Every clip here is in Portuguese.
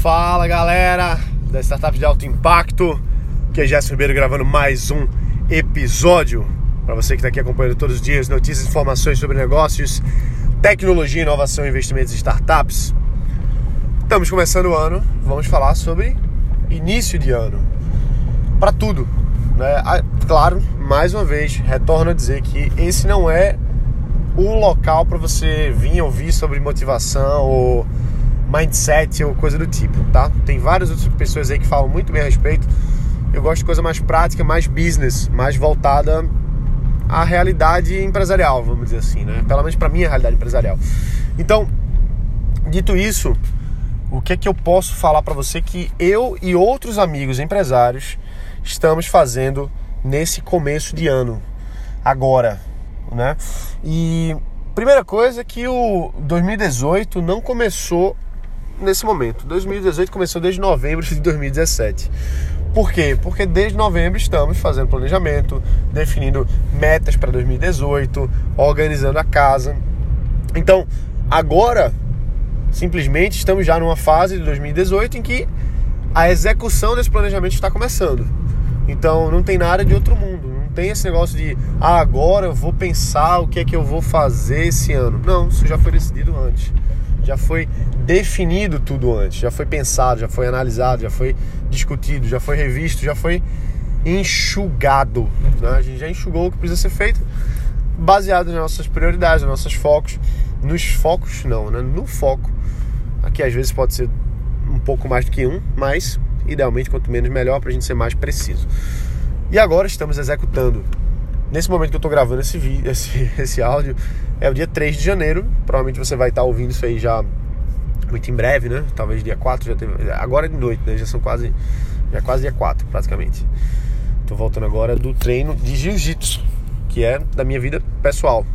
Fala galera da Startup de Alto Impacto, que é Jéssica Ribeiro gravando mais um episódio para você que está aqui acompanhando todos os dias notícias informações sobre negócios, tecnologia, inovação, investimentos e startups. Estamos começando o ano, vamos falar sobre início de ano para tudo, né? Claro, mais uma vez retorno a dizer que esse não é o local para você vir ouvir sobre motivação ou mindset ou coisa do tipo, tá? Tem várias outras pessoas aí que falam muito bem a respeito. Eu gosto de coisa mais prática, mais business, mais voltada à realidade empresarial, vamos dizer assim, né? Pelo menos para minha realidade empresarial. Então, dito isso, o que é que eu posso falar para você que eu e outros amigos empresários estamos fazendo nesse começo de ano, agora, né? E primeira coisa é que o 2018 não começou nesse momento. 2018 começou desde novembro de 2017. Por quê? Porque desde novembro estamos fazendo planejamento, definindo metas para 2018, organizando a casa. Então, agora, simplesmente estamos já numa fase de 2018 em que a execução desse planejamento está começando. Então, não tem nada de outro mundo. Não tem esse negócio de ah, agora eu vou pensar o que é que eu vou fazer esse ano. Não, isso já foi decidido antes já foi definido tudo antes, já foi pensado, já foi analisado, já foi discutido, já foi revisto, já foi enxugado. Né? A gente já enxugou o que precisa ser feito, baseado nas nossas prioridades, nos nossos focos, nos focos não, né? no foco. Aqui às vezes pode ser um pouco mais do que um, mas idealmente quanto menos melhor para a gente ser mais preciso. E agora estamos executando. Nesse momento que eu estou gravando esse, vídeo, esse, esse áudio, é o dia 3 de janeiro. Provavelmente você vai estar ouvindo isso aí já muito em breve, né? Talvez dia 4 já teve. Agora é de noite, né? Já são quase. Já é quase dia 4, praticamente. Tô voltando agora do treino de jiu-jitsu, que é da minha vida pessoal.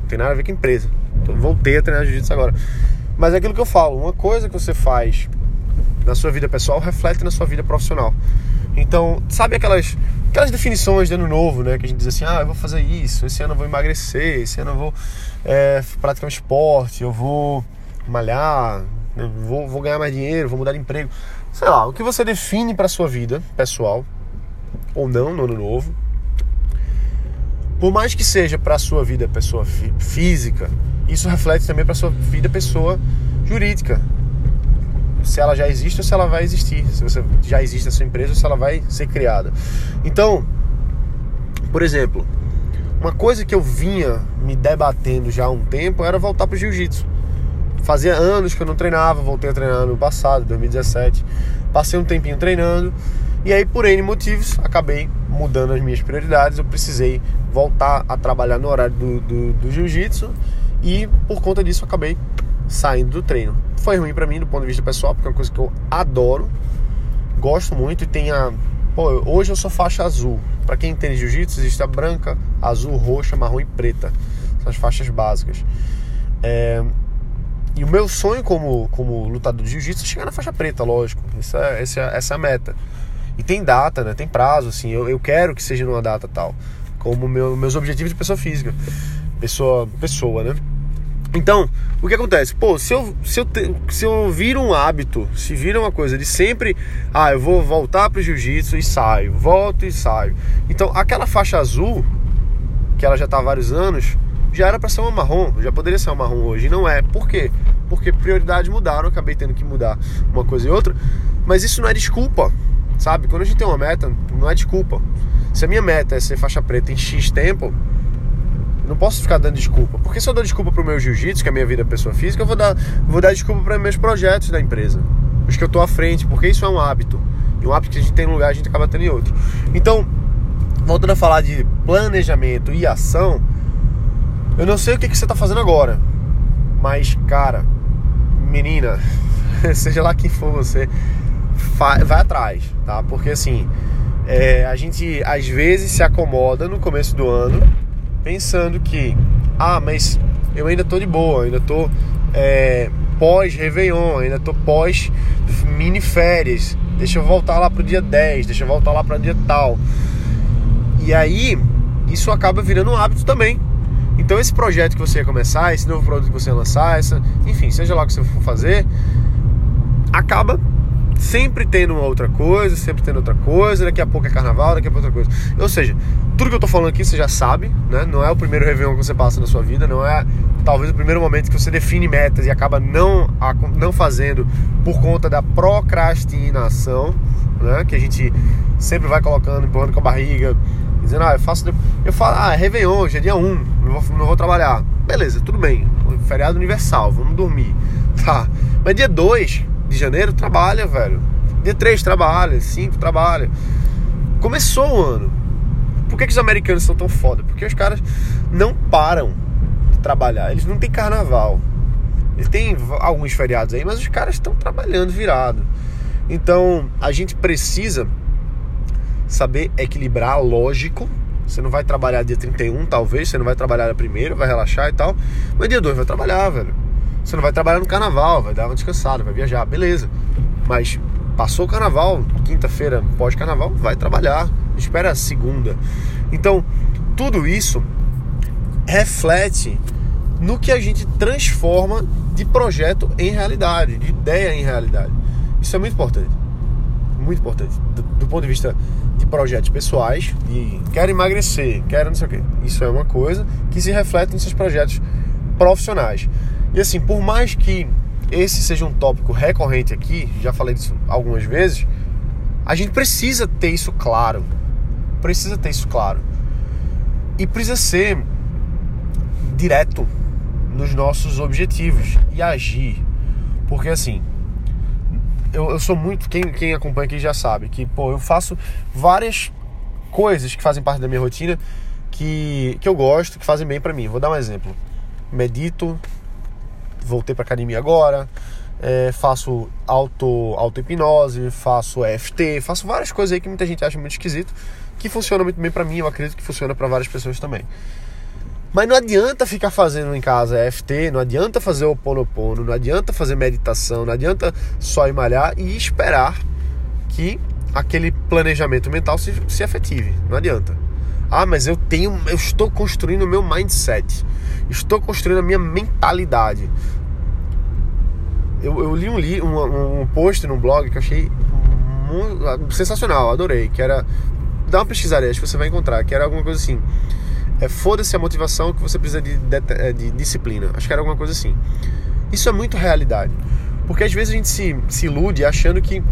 Não tem nada a ver com empresa. Então, voltei a treinar jiu-jitsu agora. Mas é aquilo que eu falo, uma coisa que você faz na sua vida pessoal reflete na sua vida profissional. Então, sabe aquelas aquelas definições de ano novo, né? Que a gente diz assim, ah, eu vou fazer isso, esse ano eu vou emagrecer, esse ano eu vou é, praticar um esporte, eu vou malhar, eu vou, vou ganhar mais dinheiro, vou mudar de emprego. Sei lá, o que você define para sua vida pessoal, ou não, no ano novo, por mais que seja para sua vida pessoa física, isso reflete também para sua vida pessoa jurídica, se ela já existe ou se ela vai existir, se você já existe a sua empresa ou se ela vai ser criada. Então, por exemplo, uma coisa que eu vinha me debatendo já há um tempo era voltar para o jiu-jitsu. Fazia anos que eu não treinava, voltei a treinar no passado, 2017. Passei um tempinho treinando e aí, por N motivos, acabei mudando as minhas prioridades. Eu precisei voltar a trabalhar no horário do, do, do jiu-jitsu e por conta disso acabei saindo do treino. Foi ruim para mim do ponto de vista pessoal, porque é uma coisa que eu adoro, gosto muito e tem a. Pô, hoje eu sou faixa azul. Para quem entende jiu-jitsu, existe a branca, azul, roxa, marrom e preta. São as faixas básicas. É... E o meu sonho como, como lutador de jiu-jitsu é chegar na faixa preta, lógico. Essa, essa, essa é a meta. E tem data, né? Tem prazo, assim. Eu, eu quero que seja numa data tal. Como meu, meus objetivos de pessoa física. Pessoa, pessoa, né? Então, o que acontece? Pô, se eu, se eu, te, se eu viro um hábito, se vira uma coisa de sempre, ah, eu vou voltar pro jiu-jitsu e saio, volto e saio. Então, aquela faixa azul, que ela já tá há vários anos, já era para ser uma marrom, já poderia ser uma marrom hoje, e não é. Por quê? Porque prioridades mudaram, acabei tendo que mudar uma coisa e outra, mas isso não é desculpa, sabe? Quando a gente tem uma meta, não é desculpa. Se a minha meta é ser faixa preta em X tempo, eu não posso ficar dando desculpa. Porque se eu dou desculpa pro meu jiu-jitsu, que é a minha vida pessoa física, eu vou dar, vou dar desculpa para meus projetos da empresa. Os que eu tô à frente, porque isso é um hábito. E um hábito que a gente tem em um lugar, a gente acaba tendo em outro. Então, voltando a falar de planejamento e ação, eu não sei o que, que você tá fazendo agora. Mas, cara, menina, seja lá quem for você, vai atrás, tá? Porque assim, é, a gente às vezes se acomoda no começo do ano pensando que, ah, mas eu ainda tô de boa, ainda tô é, pós-Réveillon, ainda tô pós-mini férias, deixa eu voltar lá pro dia 10, deixa eu voltar lá para dia tal. E aí, isso acaba virando um hábito também. Então esse projeto que você ia começar, esse novo produto que você ia lançar, essa, enfim, seja lá o que você for fazer, acaba sempre tendo outra coisa, sempre tendo outra coisa, daqui a pouco é carnaval, daqui a pouco é outra coisa. Ou seja, tudo que eu tô falando aqui você já sabe, né? Não é o primeiro Réveillon que você passa na sua vida, não é talvez o primeiro momento que você define metas e acaba não, não fazendo por conta da procrastinação, né? Que a gente sempre vai colocando, empurrando com a barriga, dizendo, ah, eu faço. Eu falo, ah, é Réveillon, hoje é dia 1, não vou, não vou trabalhar. Beleza, tudo bem. Feriado universal, vamos dormir. Tá. Mas dia 2 de janeiro trabalha, velho. Dia 3 trabalha, 5 trabalha. Começou o ano. Por que, que os americanos são tão foda? Porque os caras não param de trabalhar. Eles não têm carnaval. Eles têm alguns feriados aí, mas os caras estão trabalhando virado. Então a gente precisa saber equilibrar, lógico. Você não vai trabalhar dia 31, talvez, você não vai trabalhar na primeira, vai relaxar e tal. Mas dia 2 vai trabalhar, velho. Você não vai trabalhar no carnaval, vai dar uma descansada, vai viajar, beleza. Mas passou o carnaval, quinta-feira pós-carnaval, vai trabalhar. Espera a segunda. Então, tudo isso reflete no que a gente transforma de projeto em realidade, de ideia em realidade. Isso é muito importante. Muito importante. Do, do ponto de vista de projetos pessoais, de quero emagrecer, quero não sei o quê. Isso é uma coisa que se reflete nos seus projetos profissionais. E assim, por mais que esse seja um tópico recorrente aqui, já falei disso algumas vezes, a gente precisa ter isso claro. Precisa ter isso claro. E precisa ser direto nos nossos objetivos e agir. Porque assim, eu, eu sou muito. Quem, quem acompanha aqui já sabe que, pô, eu faço várias coisas que fazem parte da minha rotina que, que eu gosto, que fazem bem para mim. Vou dar um exemplo. Medito, voltei para academia agora, é, faço auto, auto-hipnose, faço EFT, faço várias coisas aí que muita gente acha muito esquisito, que funciona muito bem para mim, eu acredito que funciona para várias pessoas também. Mas não adianta ficar fazendo em casa EFT, não adianta fazer o ponopono, não adianta fazer meditação, não adianta só ir malhar e esperar que aquele planejamento mental se, se efetive. Não adianta. Ah, mas eu tenho, eu estou construindo o meu mindset. Estou construindo a minha mentalidade. Eu, eu li um, um, um post num blog que eu achei sensacional, adorei. Que era. Dá uma pesquisada aí, acho que você vai encontrar. Que era alguma coisa assim. É, Foda-se a motivação que você precisa de, de, é, de, disciplina. Acho que era alguma coisa assim. Isso é muito realidade. Porque às vezes a gente se, se ilude achando que,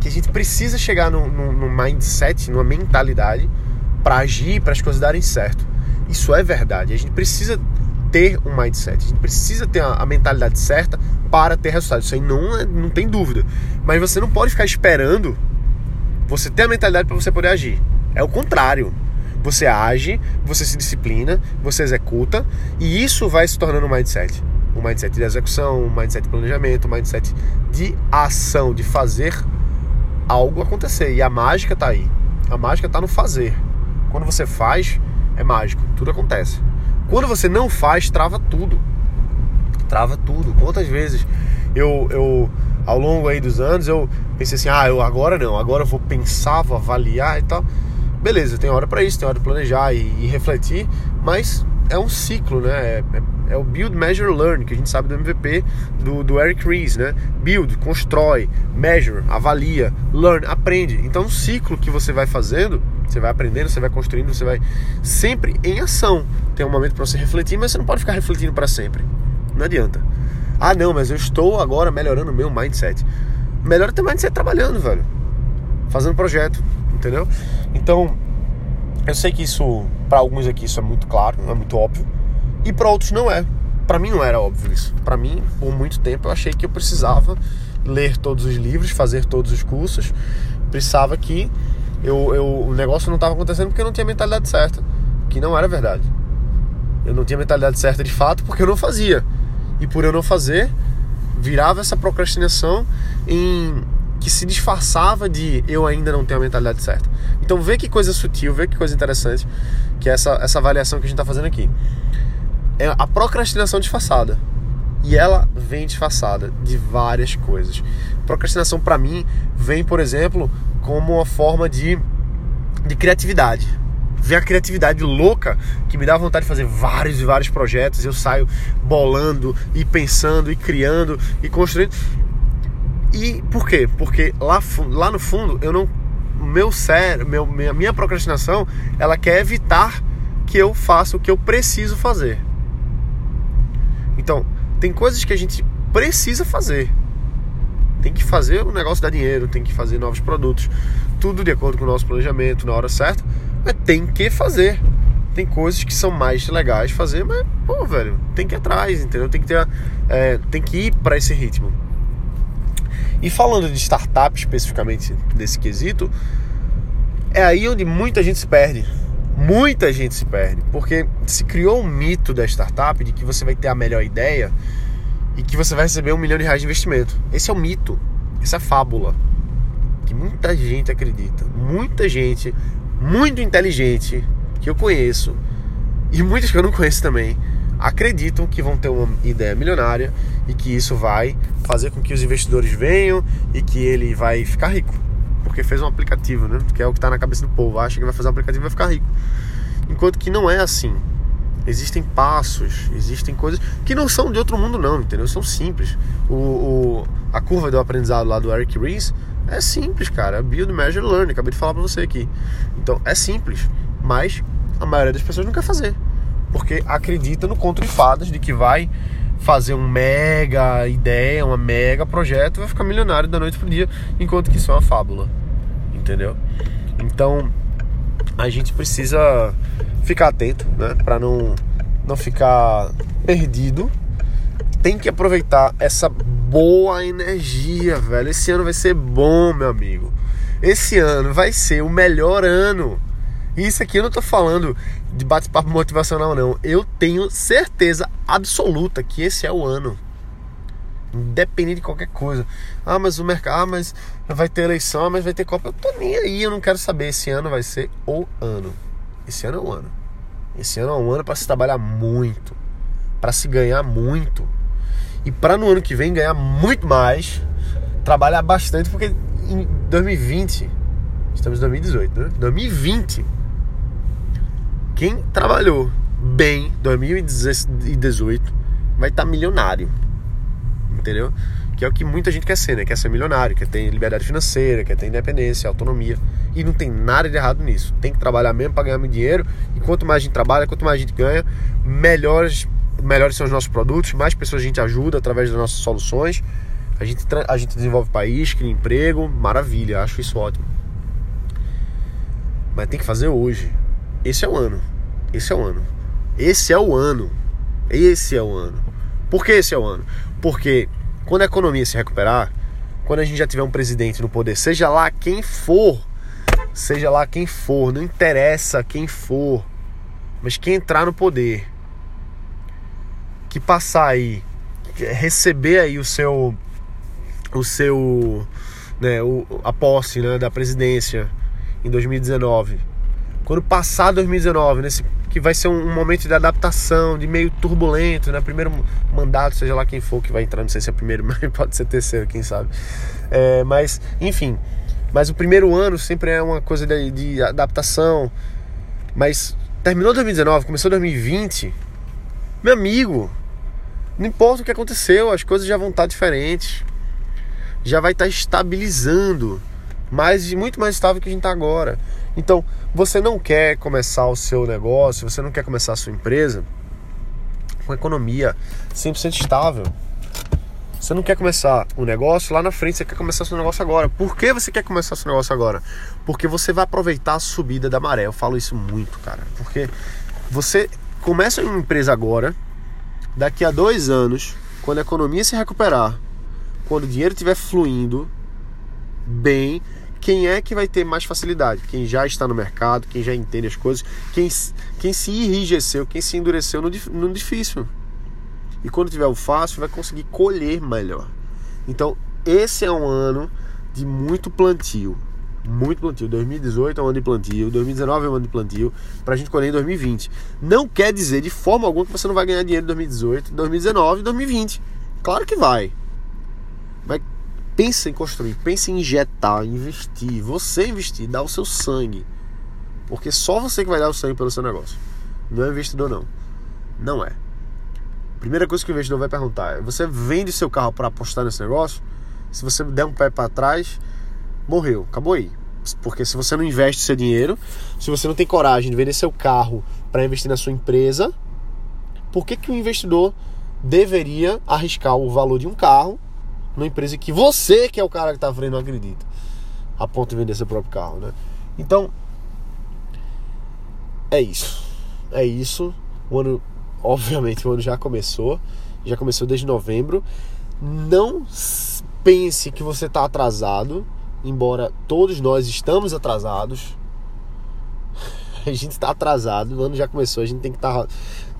que a gente precisa chegar num, num, num mindset, numa mentalidade para agir, para as coisas darem certo. Isso é verdade. A gente precisa ter um mindset, a gente precisa ter a, a mentalidade certa para ter resultado. Isso aí não, é, não tem dúvida. Mas você não pode ficar esperando você ter a mentalidade para você poder agir. É o contrário. Você age, você se disciplina, você executa e isso vai se tornando um mindset. Um mindset de execução, um mindset de planejamento, um mindset de ação, de fazer algo acontecer. E a mágica está aí. A mágica está no fazer. Quando você faz, é mágico, tudo acontece. Quando você não faz, trava tudo. Trava tudo. Quantas vezes eu, eu ao longo aí dos anos, eu pensei assim, ah, eu agora não, agora eu vou pensar, vou avaliar e tal. Beleza, tem hora para isso, tem hora de planejar e, e, refletir, mas é um ciclo, né? É, é, é, o build, measure, learn, que a gente sabe do MVP do, do Eric Ries, né? Build, constrói, measure, avalia, learn, aprende. Então, um ciclo que você vai fazendo você vai aprendendo, você vai construindo, você vai sempre em ação. Tem um momento para você refletir, mas você não pode ficar refletindo para sempre. Não adianta. Ah, não, mas eu estou agora melhorando o meu mindset. Melhora teu mindset trabalhando, velho. Fazendo projeto, entendeu? Então, eu sei que isso, para alguns aqui, isso é muito claro, é muito óbvio. E para outros não é. Para mim não era óbvio isso. Para mim, por muito tempo, eu achei que eu precisava ler todos os livros, fazer todos os cursos. Precisava que eu, eu, o negócio não estava acontecendo porque eu não tinha a mentalidade certa. Que não era verdade. Eu não tinha a mentalidade certa de fato porque eu não fazia. E por eu não fazer, virava essa procrastinação em que se disfarçava de eu ainda não tenho a mentalidade certa. Então vê que coisa sutil, vê que coisa interessante que é essa, essa avaliação que a gente está fazendo aqui. É a procrastinação disfarçada. E ela vem disfarçada de várias coisas. Procrastinação para mim vem, por exemplo, como uma forma de, de criatividade. Ver a criatividade louca que me dá vontade de fazer vários e vários projetos. Eu saio bolando e pensando e criando e construindo. E por quê? Porque lá, lá no fundo eu não meu cérebro, meu, minha, minha procrastinação, ela quer evitar que eu faça o que eu preciso fazer. Então, tem coisas que a gente precisa fazer. Tem que fazer o negócio dar dinheiro, tem que fazer novos produtos, tudo de acordo com o nosso planejamento, na hora certa, mas tem que fazer. Tem coisas que são mais legais fazer, mas, pô, velho, tem que ir atrás, entendeu? Tem que ter, é, tem que ir para esse ritmo. E falando de startup especificamente nesse quesito, é aí onde muita gente se perde. Muita gente se perde, porque se criou um mito da startup de que você vai ter a melhor ideia e que você vai receber um milhão de reais de investimento. Esse é o mito, essa é a fábula que muita gente acredita. Muita gente muito inteligente que eu conheço e muitas que eu não conheço também acreditam que vão ter uma ideia milionária e que isso vai fazer com que os investidores venham e que ele vai ficar rico. Porque fez um aplicativo, né? Que é o que está na cabeça do povo. Acha que vai fazer um aplicativo e vai ficar rico. Enquanto que não é assim. Existem passos, existem coisas que não são de outro mundo, não, entendeu? São simples. O, o a curva do aprendizado lá do Eric Ries é simples, cara. Build, measure, learn. Acabei de falar para você aqui. Então é simples, mas a maioria das pessoas não quer fazer porque acredita no conto de fadas de que vai fazer um mega ideia, um mega projeto, vai ficar milionário da noite pro dia, enquanto que isso é uma fábula, entendeu? Então a gente precisa ficar atento, né, para não não ficar perdido. Tem que aproveitar essa boa energia, velho. Esse ano vai ser bom, meu amigo. Esse ano vai ser o melhor ano. Isso aqui eu não tô falando de bate-papo motivacional, não. Eu tenho certeza absoluta que esse é o ano. Independente de qualquer coisa. Ah, mas o mercado, ah, mas vai ter eleição, ah, mas vai ter Copa. Eu tô nem aí, eu não quero saber. Esse ano vai ser o ano. Esse ano é o ano. Esse ano é um ano para se trabalhar muito, para se ganhar muito. E para no ano que vem ganhar muito mais, trabalhar bastante, porque em 2020, estamos em 2018, né? 2020 quem trabalhou bem 2018 vai estar tá milionário. Entendeu? Que é o que muita gente quer ser, né? Quer ser milionário, quer ter liberdade financeira, quer ter independência, autonomia. E não tem nada de errado nisso. Tem que trabalhar mesmo para ganhar muito dinheiro. E quanto mais a gente trabalha, quanto mais a gente ganha, melhores, melhores são os nossos produtos, mais pessoas a gente ajuda através das nossas soluções. A gente, a gente desenvolve país, cria emprego, maravilha, acho isso ótimo. Mas tem que fazer hoje. Esse é o ano. Esse é o ano. Esse é o ano. Esse é o ano. Por que esse é o ano? Porque quando a economia se recuperar, quando a gente já tiver um presidente no poder, seja lá quem for, seja lá quem for, não interessa quem for, mas quem entrar no poder, que passar aí, receber aí o seu, o seu, né, o, a posse né, da presidência em 2019 quando passar 2019, nesse que vai ser um, momento de adaptação, de meio turbulento, né? Primeiro mandato, seja lá quem for que vai entrar, não sei se é primeiro, mas pode ser terceiro, quem sabe. É, mas, enfim, mas o primeiro ano sempre é uma coisa de, de adaptação. Mas terminou 2019, começou 2020, meu amigo, não importa o que aconteceu, as coisas já vão estar diferentes, já vai estar estabilizando, mais muito mais estável que a gente está agora. Então, você não quer começar o seu negócio, você não quer começar a sua empresa com economia 100% estável. Você não quer começar um negócio lá na frente, você quer começar seu negócio agora. Por que você quer começar seu negócio agora? Porque você vai aproveitar a subida da maré. Eu falo isso muito, cara. Porque você começa uma empresa agora, daqui a dois anos, quando a economia se recuperar, quando o dinheiro estiver fluindo bem, quem é que vai ter mais facilidade? Quem já está no mercado, quem já entende as coisas, quem, quem se enrijeceu, quem se endureceu no, no difícil. E quando tiver o fácil, vai conseguir colher melhor. Então, esse é um ano de muito plantio. Muito plantio. 2018 é um ano de plantio, 2019 é um ano de plantio, para a gente colher em 2020. Não quer dizer de forma alguma que você não vai ganhar dinheiro em 2018, 2019 e 2020. Claro que vai. Vai pensa em construir, pensa em injetar, investir, você investir, dar o seu sangue. Porque só você que vai dar o sangue pelo seu negócio. Não é investidor não. Não é. Primeira coisa que o investidor vai perguntar é: você vende seu carro para apostar nesse negócio? Se você der um pé para trás, morreu, acabou aí. Porque se você não investe seu dinheiro, se você não tem coragem de vender seu carro para investir na sua empresa, por que, que o investidor deveria arriscar o valor de um carro numa empresa que você, que é o cara que está não acredita, a ponto de vender seu próprio carro, né? Então, é isso. É isso. O ano, obviamente, o ano já começou. Já começou desde novembro. Não pense que você está atrasado embora todos nós estamos atrasados, a gente está atrasado, o ano já começou, a gente tem que estar tá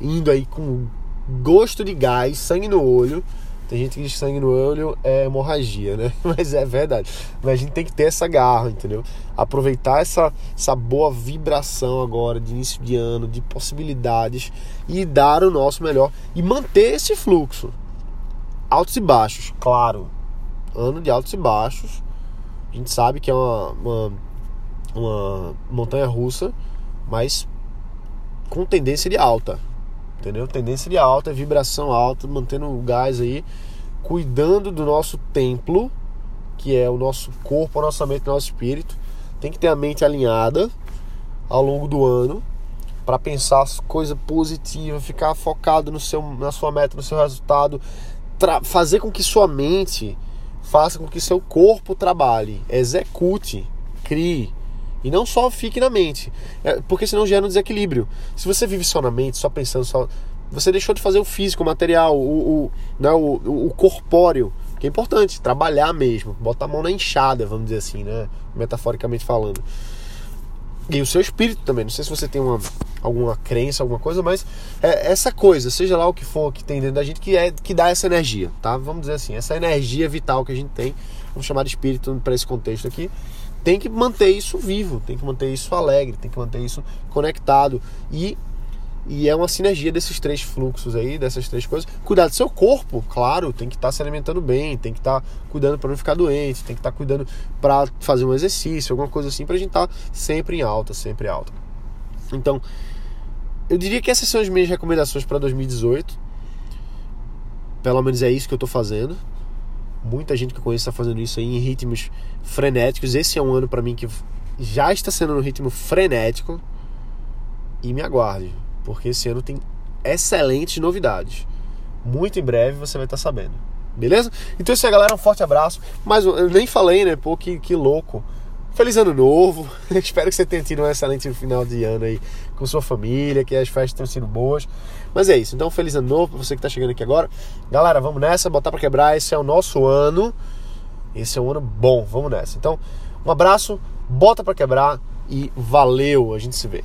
indo aí com gosto de gás, sangue no olho. Tem gente que diz que sangue no olho é hemorragia, né? Mas é verdade. Mas a gente tem que ter essa garra, entendeu? Aproveitar essa, essa boa vibração agora de início de ano, de possibilidades e dar o nosso melhor e manter esse fluxo. Altos e baixos, claro. Ano de altos e baixos a gente sabe que é uma, uma, uma montanha russa, mas com tendência de alta. Entendeu? Tendência de alta, vibração alta, mantendo o gás aí, cuidando do nosso templo, que é o nosso corpo, a nossa mente, o nosso espírito. Tem que ter a mente alinhada ao longo do ano para pensar coisa positiva, ficar focado no seu, na sua meta, no seu resultado, fazer com que sua mente faça com que seu corpo trabalhe, execute, crie. E não só fique na mente. É, porque senão gera um desequilíbrio. Se você vive só na mente, só pensando só. Você deixou de fazer o físico, o material, o, o, né, o, o corpóreo, que é importante, trabalhar mesmo, botar a mão na enxada, vamos dizer assim, né? Metaforicamente falando. E o seu espírito também. Não sei se você tem uma, alguma crença, alguma coisa, mas é essa coisa, seja lá o que for que tem dentro da gente, que é que dá essa energia, tá? Vamos dizer assim, essa energia vital que a gente tem, vamos chamar de espírito para esse contexto aqui, tem que manter isso vivo, tem que manter isso alegre, tem que manter isso conectado e e é uma sinergia desses três fluxos aí, dessas três coisas. Cuidar do seu corpo, claro, tem que estar tá se alimentando bem, tem que estar tá cuidando para não ficar doente, tem que estar tá cuidando para fazer um exercício, alguma coisa assim, para a gente estar tá sempre em alta, sempre alta. Então, eu diria que essas são as minhas recomendações para 2018. Pelo menos é isso que eu estou fazendo. Muita gente que eu conheço está fazendo isso em ritmos frenéticos. Esse é um ano para mim que já está sendo no ritmo frenético. E me aguarde porque esse ano tem excelentes novidades. Muito em breve você vai estar sabendo. Beleza? Então é isso aí, galera. Um forte abraço. Mas eu nem falei, né? Pô, que, que louco. Feliz ano novo. Espero que você tenha tido um excelente final de ano aí com sua família, que as festas tenham sido boas. Mas é isso. Então, feliz ano novo pra você que tá chegando aqui agora. Galera, vamos nessa, botar para quebrar. Esse é o nosso ano. Esse é um ano bom. Vamos nessa. Então, um abraço, bota para quebrar e valeu. A gente se vê.